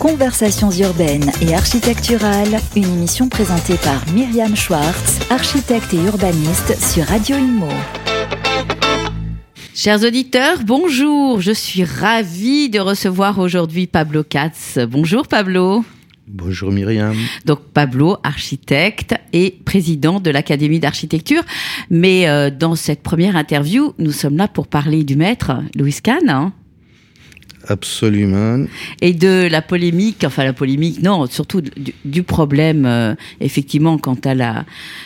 Conversations urbaines et architecturales, une émission présentée par Myriam Schwartz, architecte et urbaniste sur Radio Imo. Chers auditeurs, bonjour. Je suis ravie de recevoir aujourd'hui Pablo Katz. Bonjour Pablo. Bonjour Myriam. Donc Pablo, architecte et président de l'Académie d'architecture. Mais euh, dans cette première interview, nous sommes là pour parler du maître Louis Kahn. Hein Absolument. Et de la polémique, enfin la polémique, non, surtout du, problème, euh, effectivement, quant à la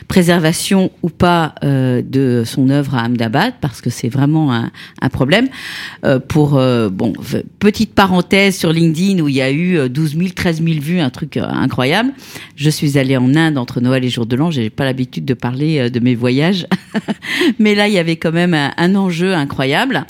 préservation ou pas euh, de son œuvre à Ahmedabad, parce que c'est vraiment un, un problème. Euh, pour, euh, bon, petite parenthèse sur LinkedIn où il y a eu 12 000, 13 000 vues, un truc euh, incroyable. Je suis allée en Inde entre Noël et Jour de l'An, j'ai pas l'habitude de parler euh, de mes voyages, mais là il y avait quand même un enjeu incroyable.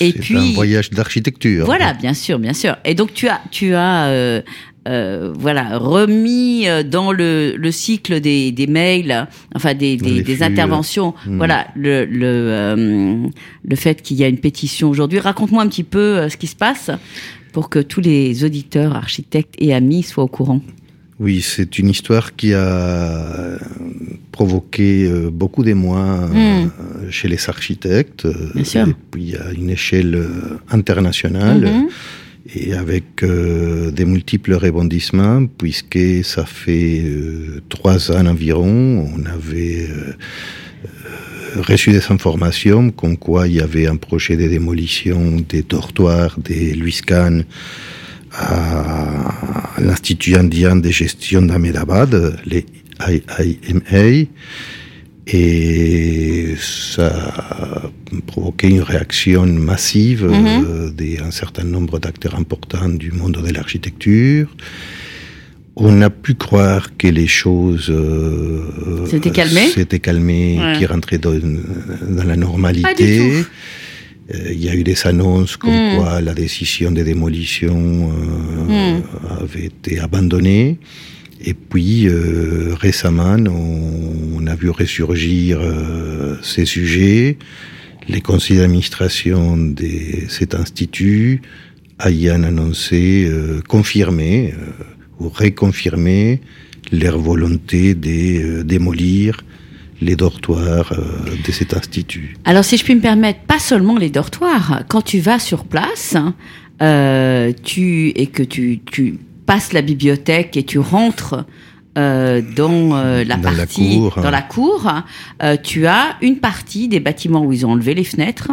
Et puis un voyage d'architecture. Voilà, bien sûr, bien sûr. Et donc tu as, tu as, euh, euh, voilà, remis euh, dans le, le cycle des, des mails, enfin des, des, des interventions, mmh. voilà, le, le, euh, le fait qu'il y a une pétition aujourd'hui. Raconte-moi un petit peu euh, ce qui se passe pour que tous les auditeurs, architectes et amis soient au courant. Oui, c'est une histoire qui a provoqué beaucoup d'émoi mmh. chez les architectes. Bien sûr. Et puis à une échelle internationale. Mmh. Et avec euh, des multiples rebondissements, puisque ça fait euh, trois ans environ, on avait euh, reçu des informations comme quoi il y avait un projet de démolition des dortoirs des Louis Kahn à l'Institut indien de gestion d'Ahmedabad, les IIMA, et ça a provoqué une réaction massive mm -hmm. euh, d'un certain nombre d'acteurs importants du monde de l'architecture. On a pu croire que les choses euh, s'étaient calmées, calmées ouais. qui rentraient dans, dans la normalité. Il y a eu des annonces comme mm. quoi la décision de démolition mm. avait été abandonnée. Et puis euh, récemment, on, on, a vu ressurgir euh, ces sujets. Les conseils d'administration de cet institut ayant annoncé, euh, confirmé euh, ou réconfirmé leur volonté de euh, démolir les dortoirs euh, de cet institut. Alors si je puis me permettre, pas seulement les dortoirs. Quand tu vas sur place, euh, tu et que tu, tu passes la bibliothèque et tu rentres euh, dans euh, la dans partie la cour, dans la cour, euh, tu as une partie des bâtiments où ils ont enlevé les fenêtres.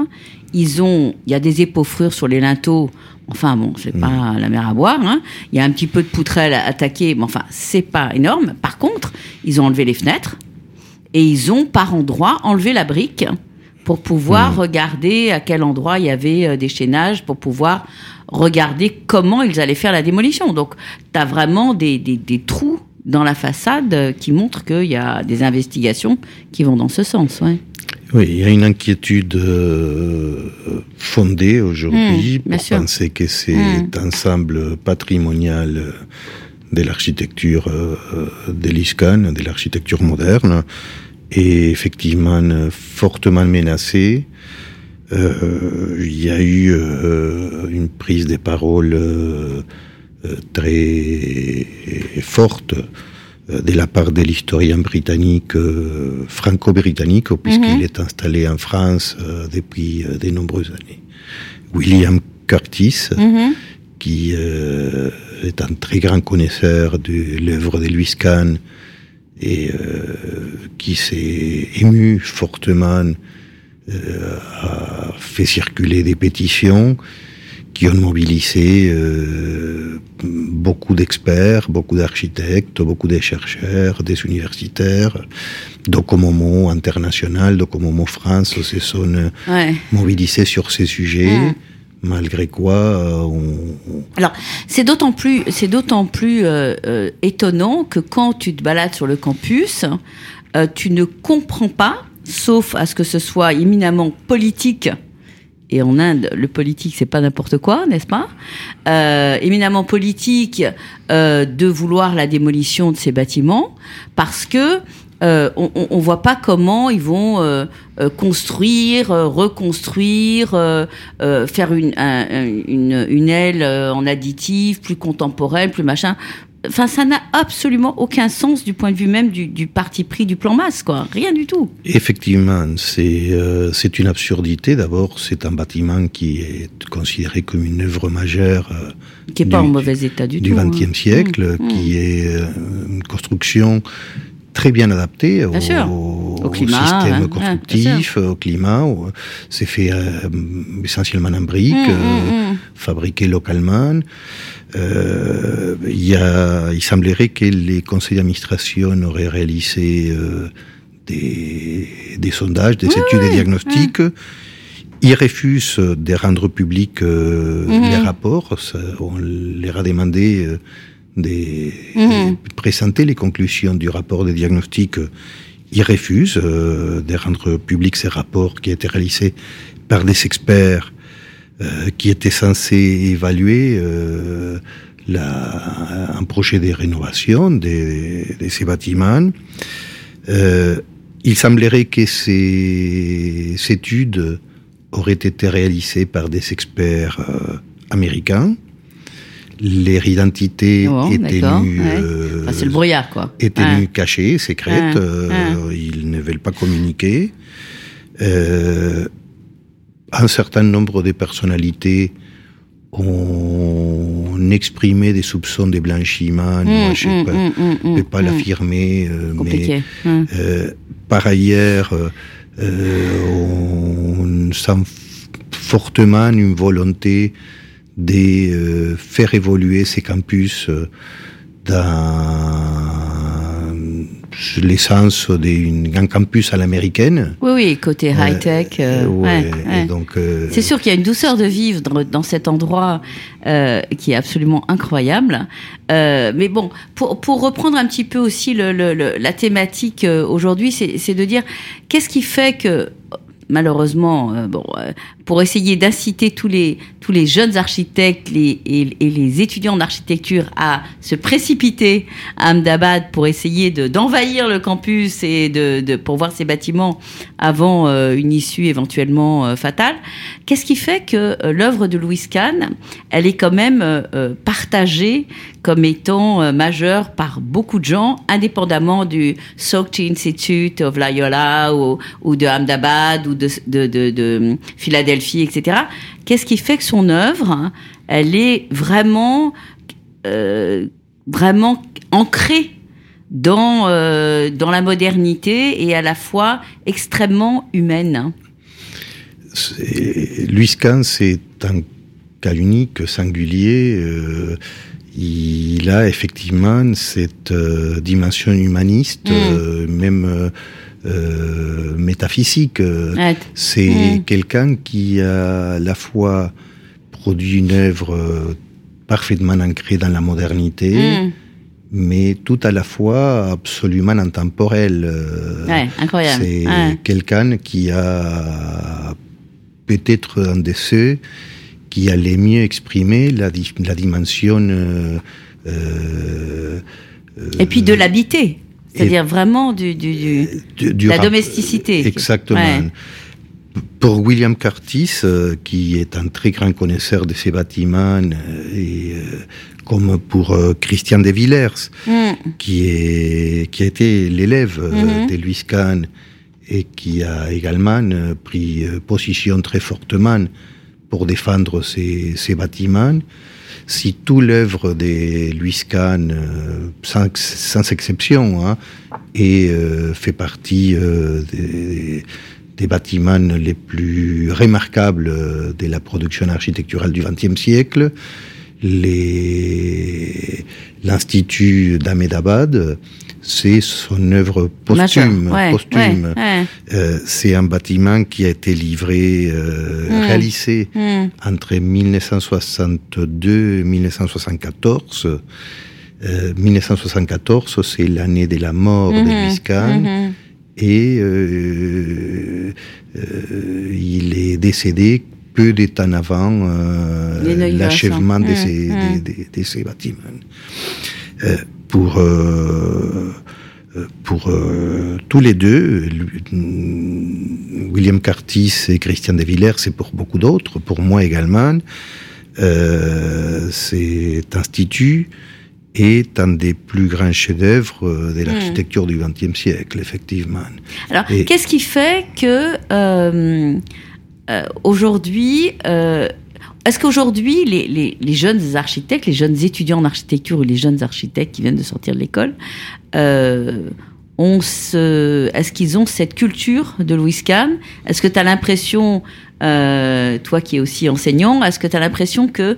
Ils ont, il y a des épaufrures sur les linteaux. Enfin bon, c'est Mm. pas la mer à boire. Hein. Il y a un petit peu de poutrelle attaquée, mais enfin c'est pas énorme. Par contre, ils ont enlevé les fenêtres et ils ont par endroit enlevé la brique pour pouvoir Mm. regarder à quel endroit il y avait euh, des chaînages, pour pouvoir regarder comment ils allaient faire la démolition. Donc, tu as vraiment des, des, des trous dans la façade qui montrent qu'il y a des investigations qui vont dans ce sens. Ouais. Oui, il y a une inquiétude euh, fondée aujourd'hui Mmh, pour sûr. penser que cet Mmh. ensemble patrimonial de l'architecture euh, de l'ISCAN, de l'architecture moderne, est effectivement fortement menacé. Euh, il y a eu euh, une prise de parole euh, euh, très forte euh, de la part de l'historien britannique, euh, franco-britannique, puisqu'il Mhm. est installé en France euh, depuis euh, de nombreuses années. William Curtis, Mhm. qui euh, est un très grand connaisseur de l'œuvre de Louis Kahn et euh, qui s'est ému fortement, euh, a fait circuler des pétitions qui ont mobilisé euh, beaucoup d'experts, beaucoup d'architectes, beaucoup de chercheurs, des universitaires, Docomomo international, Docomomo France se sont Ouais. mobilisés sur ces sujets. Malgré quoi, euh, on, Alors, c'est d'autant plus, c'est d'autant plus euh, euh, étonnant que quand tu te balades sur le campus, euh, tu ne comprends pas, sauf à ce que ce soit éminemment politique. Et en Inde, le politique, c'est pas n'importe quoi, n'est-ce pas? Éminemment politique de vouloir la démolition de ces bâtiments, parce que euh, on, on, voit pas comment ils vont euh, euh, construire, reconstruire, faire une, une, une, aile en additif, plus contemporaine, plus machin. Enfin, ça n'a absolument aucun sens du point de vue même du, du, parti pris du plan masse, quoi. Rien du tout. Effectivement, c'est c'est une absurdité. D'abord, c'est un bâtiment qui est considéré comme une œuvre majeure. qui n'est pas en mauvais état du, du tout. Du XXe hein. siècle, mmh. qui mmh. est une construction très bien adapté au, système hein. constructif, au climat. C'est fait euh, essentiellement en briques, mmh, euh, fabriqué localement. Euh, y a, il semblerait que les conseils d'administration auraient réalisé euh, des, des, sondages, des études et diagnostics. Ils refusent de rendre publics les rapports. Ça, on leur a demandé des, mhm. présenter les conclusions du rapport de diagnostic, il refuse euh, de rendre public ces rapports qui étaient réalisés par des experts euh, qui étaient censés évaluer euh, la, un projet de rénovation de, de ces bâtiments. Euh, il semblerait que ces, ces études auraient été réalisées par des experts euh, américains leur identité oh, est tenue, euh, c'est le brouillard quoi. Est tenue cachée, secrète. Euh, ils ne veulent pas communiquer. Euh, un certain nombre de personnalités ont exprimé des soupçons de blanchiment. Moi, je ne peux, pas l'affirmer, mais par ailleurs, on sent fortement une volonté de euh, faire évoluer ces campus euh, dans l'essence d'un campus à l'américaine. Oui, oui, côté euh, high-tech. ouais, donc, c'est sûr qu'il y a une douceur de vivre dans, dans cet endroit qui est absolument incroyable. mais bon, pour, pour, reprendre un petit peu aussi le, le, la thématique aujourd'hui, c'est de dire qu'est-ce qui fait que malheureusement, euh, bon, euh, pour essayer d'inciter tous les, tous les jeunes architectes et, les étudiants d'architecture à se précipiter à Ahmedabad pour essayer d'envahir le campus et de, pour voir ces bâtiments avant euh, une issue éventuellement fatale. Qu'est-ce qui fait que l'œuvre de Louis Kahn, elle est quand même partagée comme étant majeure par beaucoup de gens, indépendamment du Sokti Institute of Loyola ou, ou de Ahmedabad ou de, de, de, de Philadelphie, etc. Qu'est-ce qui fait que son œuvre, elle est vraiment, euh, vraiment ancrée dans, euh, dans la modernité et à la fois extrêmement humaine Louis Kahn, c'est un cas unique, singulier. Euh, il a effectivement cette dimension humaniste, mm. euh, même euh, métaphysique. C'est mm. quelqu'un qui a à la fois produit une œuvre parfaitement ancrée dans la modernité, mm. mais tout à la fois absolument intemporelle. incroyable. C'est quelqu'un qui a peut-être un de ceux qui allait mieux exprimer la, la dimension. Euh, euh, et puis de l'habiter, c'est-à-dire vraiment du, du, du, la domesticité. Exactement. Pour William Curtis, euh, qui est un très grand connaisseur de ces bâtiments, et comme pour Christian de Villers, mm. qui, est, qui a été l'élève mm-hmm. de Louis Kahn et qui a également pris position très fortement pour défendre ces, ces bâtiments. Si tout l'œuvre de Louis Kahn, euh, sans, sans, exception, hein, euh, fait partie euh, des, des, bâtiments les plus remarquables de la production architecturale du XXe siècle, l'Institut d'Ahmedabad c'est son œuvre posthume. posthume. Euh, c'est un bâtiment qui a été livré, euh, hmm. réalisé hmm. entre 1962 et 1974. Euh, 1974, c'est l'année de la mort de hmm. Kahn. Et euh, euh, il est décédé peu de temps avant l'achèvement de, ces, de, de, de, ces bâtiments pour pour tous les deux, William Curtis et Christian de Villers, c'est pour beaucoup d'autres, pour moi également, cet institut est un des plus grands chefs-d'œuvre de hmm. l'architecture du XXe siècle, effectivement. Alors, qu'est-ce qui fait que euh, euh, aujourd'hui, euh, est-ce qu'aujourd'hui, les, les, jeunes architectes, les jeunes étudiants en architecture ou les jeunes architectes qui viennent de sortir de l'école, est-ce qu'ils ont cette culture de Louis Kahn? Est-ce que tu as l'impression, toi qui es aussi enseignant, est-ce que tu as l'impression que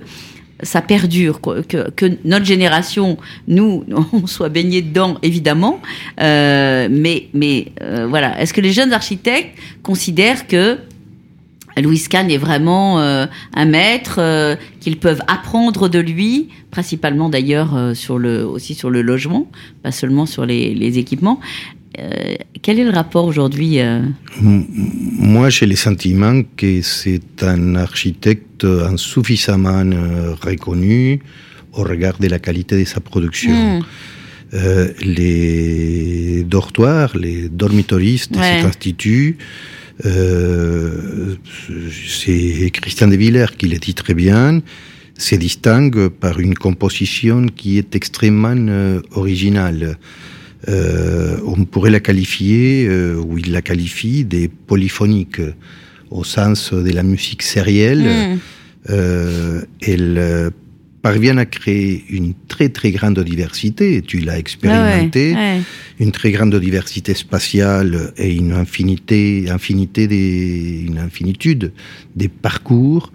ça perdure, que, que, notre génération, nous, on soit baignés dedans, évidemment. Euh, mais mais euh, voilà, est-ce que les jeunes architectes considèrent que Louis Kahn est vraiment euh, un maître, euh, qu'ils peuvent apprendre de lui, principalement d'ailleurs sur le aussi sur le logement, pas seulement sur les, les équipements. Euh, quel est le rapport aujourd'hui euh? Moi, j'ai le sentiment que c'est un architecte insuffisamment euh, reconnu au regard de la qualité de sa production. Hmm. les dortoirs, les dormitoristes de cet institut, c'est Christian de Villers qui le dit très bien, se distingue par une composition qui est extrêmement originale. Euh, on pourrait la qualifier, euh, ou il la qualifie, des polyphoniques, au sens de la musique sérielle. Euh, elle parvient à créer une très très grande diversité, tu l'as expérimenté, une très grande diversité spatiale et une infinité, infinité des, une infinitude des parcours.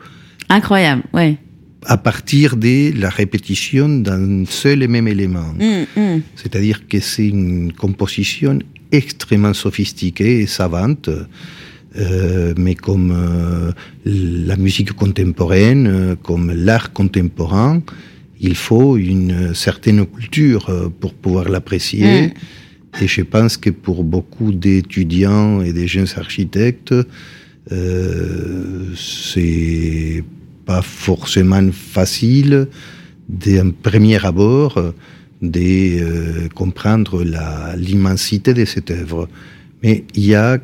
Incroyable, ouais à partir de la répétition d'un seul et même élément. Mm, mm. C'est-à-dire que c'est une composition extrêmement sophistiquée et savante, euh, mais comme euh, la musique contemporaine, euh, comme l'art contemporain, il faut une certaine culture pour pouvoir l'apprécier. Mm. Et je pense que pour beaucoup d'étudiants et des jeunes architectes, c'est pas forcément facile d'un premier abord de euh, comprendre l'immensité de cette œuvre. Mais il y a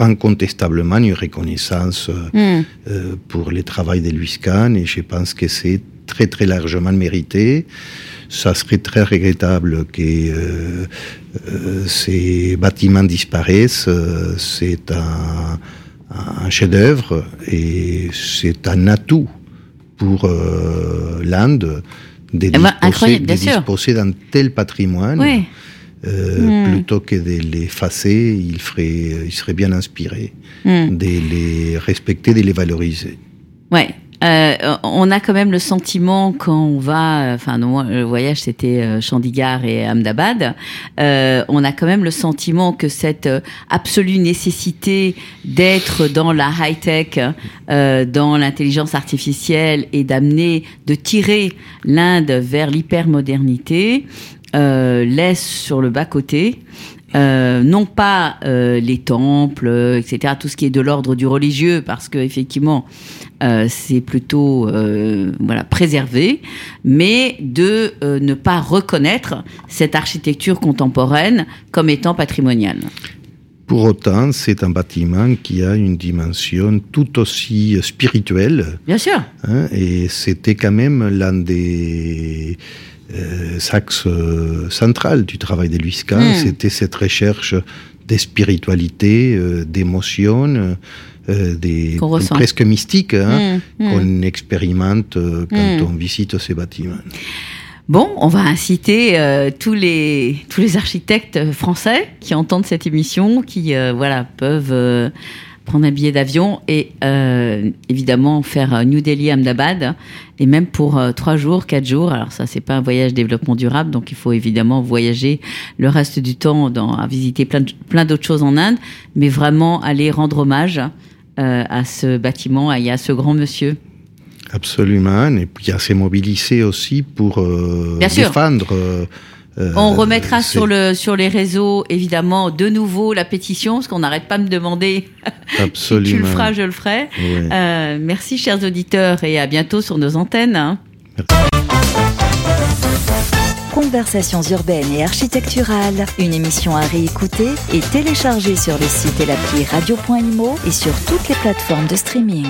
incontestablement une reconnaissance euh, hmm. euh, pour le travail de Louis Kahn et je pense que c'est très très largement mérité. Ça serait très regrettable que ces bâtiments disparaissent. C'est un, un chef-d'œuvre et c'est un atout pour euh, l'Inde de eh ben, disposer, d'un tel patrimoine. Euh, hmm. Plutôt que de les effacer, il, ferait, il serait bien inspiré hmm. de les respecter, de les valoriser. Ouais, euh, on a quand même le sentiment quand on va, enfin le voyage c'était euh, Chandigarh et Ahmedabad, euh, on a quand même le sentiment que cette absolue nécessité d'être dans la high tech, dans l'intelligence artificielle et d'amener, de tirer l'Inde vers l'hypermodernité, laisse sur le bas côté euh, non pas euh, les temples, etc., tout ce qui est de l'ordre du religieux, parce que effectivement, euh, c'est plutôt voilà préservé, mais de ne pas reconnaître cette architecture contemporaine comme étant patrimoniale. Pour autant, c'est un bâtiment qui a une dimension tout aussi spirituelle. Bien sûr. Hein, et c'était quand même l'un des euh, axe euh, central du travail de Louis Kahn, hmm. c'était cette recherche de spiritualité, euh, d'émotion, des presque mystiques hein, hmm, hmm. qu'on expérimente quand on visite ces bâtiments. Bon, on va inciter tous les tous les architectes français qui entendent cette émission, qui voilà peuvent prendre un billet d'avion et euh, évidemment faire New Delhi Ahmedabad et même pour euh, trois jours, quatre jours. Alors ça, c'est pas un voyage développement durable, donc il faut évidemment voyager le reste du temps dans, à visiter plein, plein d'autres choses en Inde, mais vraiment aller rendre hommage euh, à ce bâtiment et à ce grand monsieur. Absolument, et puis à se mobiliser aussi pour défendre. Euh, on remettra sur, le, sur les réseaux, évidemment, de nouveau la pétition, parce qu'on n'arrête pas de me demander. si tu le feras, je le ferai. Euh, merci, chers auditeurs, et à bientôt sur nos antennes. Hein. Conversations urbaines et architecturales, une émission à réécouter et télécharger sur le site et l'appli radio.imo et sur toutes les plateformes de streaming.